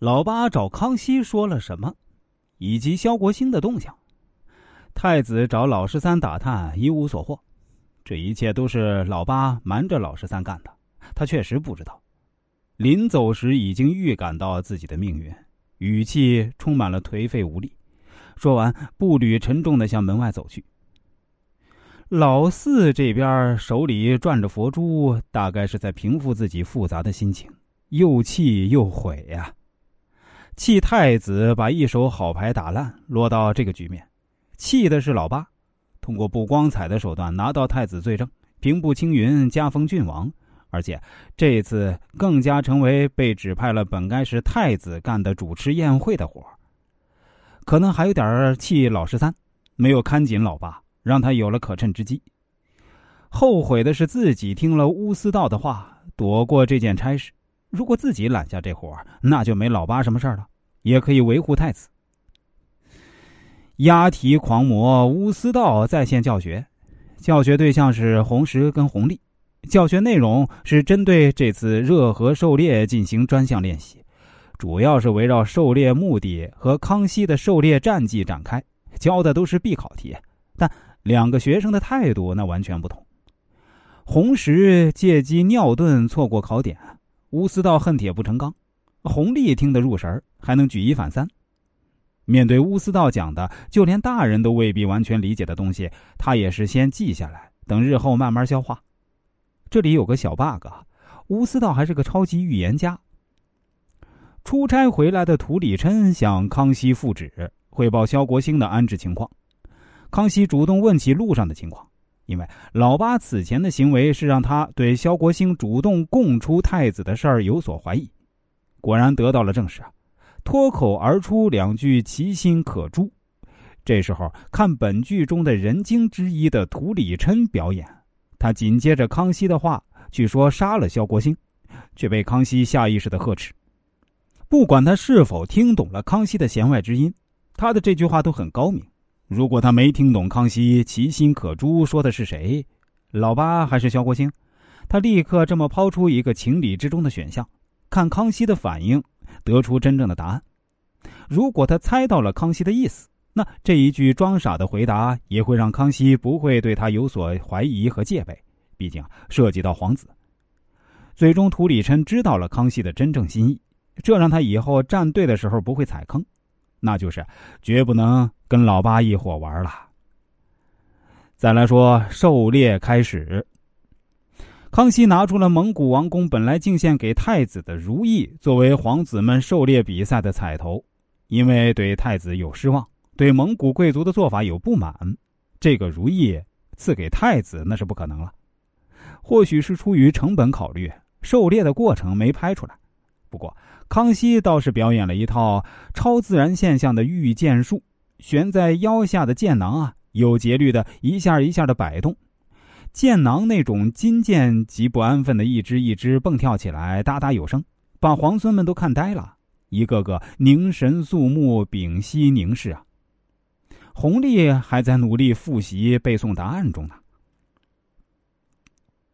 老八找康熙说了什么，以及萧国兴的动向。太子找老十三打探，一无所获。这一切都是老八瞒着老十三干的，他确实不知道。临走时已经预感到自己的命运，语气充满了颓废无力。说完，步履沉重的向门外走去。老四这边手里转着佛珠，大概是在平复自己复杂的心情，又气又悔呀。气太子把一手好牌打烂，落到这个局面；气的是老八，通过不光彩的手段拿到太子罪证，平步青云，加封郡王，而且这次更加成为被指派了本该是太子干的主持宴会的活可能还有点气老十三，没有看紧老八，让他有了可乘之机。后悔的是自己听了乌思道的话，躲过这件差事。如果自己揽下这活那就没老八什么事了，也可以维护太子。押题狂魔乌斯道在线教学，教学对象是红石跟红丽，教学内容是针对这次热河狩猎进行专项练习，主要是围绕狩猎目的和康熙的狩猎战绩展开，教的都是必考题，但两个学生的态度那完全不同。红石借机尿遁，错过考点。乌思道恨铁不成钢，弘历听得入神还能举一反三。面对乌思道讲的，就连大人都未必完全理解的东西，他也是先记下来，等日后慢慢消化。这里有个小 bug，乌思道还是个超级预言家。出差回来的涂里琛向康熙复旨汇报萧国兴的安置情况，康熙主动问起路上的情况。因为老八此前的行为是让他对萧国兴主动供出太子的事儿有所怀疑，果然得到了证实啊！脱口而出两句“其心可诛”。这时候看本剧中的人精之一的涂礼琛表演，他紧接着康熙的话去说杀了萧国兴，却被康熙下意识的呵斥。不管他是否听懂了康熙的弦外之音，他的这句话都很高明。如果他没听懂康熙“其心可诛”说的是谁，老八还是萧国兴，他立刻这么抛出一个情理之中的选项，看康熙的反应，得出真正的答案。如果他猜到了康熙的意思，那这一句装傻的回答也会让康熙不会对他有所怀疑和戒备，毕竟涉及到皇子。最终，涂里琛知道了康熙的真正心意，这让他以后站队的时候不会踩坑。那就是绝不能跟老八一伙玩了。再来说狩猎开始，康熙拿出了蒙古王宫本来敬献给太子的如意，作为皇子们狩猎比赛的彩头。因为对太子有失望，对蒙古贵族的做法有不满，这个如意赐给太子那是不可能了。或许是出于成本考虑，狩猎的过程没拍出来。不过。康熙倒是表演了一套超自然现象的御剑术，悬在腰下的剑囊啊，有节律的一下一下的摆动，剑囊那种金剑极不安分的一只一只蹦跳起来，哒哒有声，把皇孙们都看呆了，一个个凝神肃穆，屏息凝视啊。弘历还在努力复习背诵答案中呢。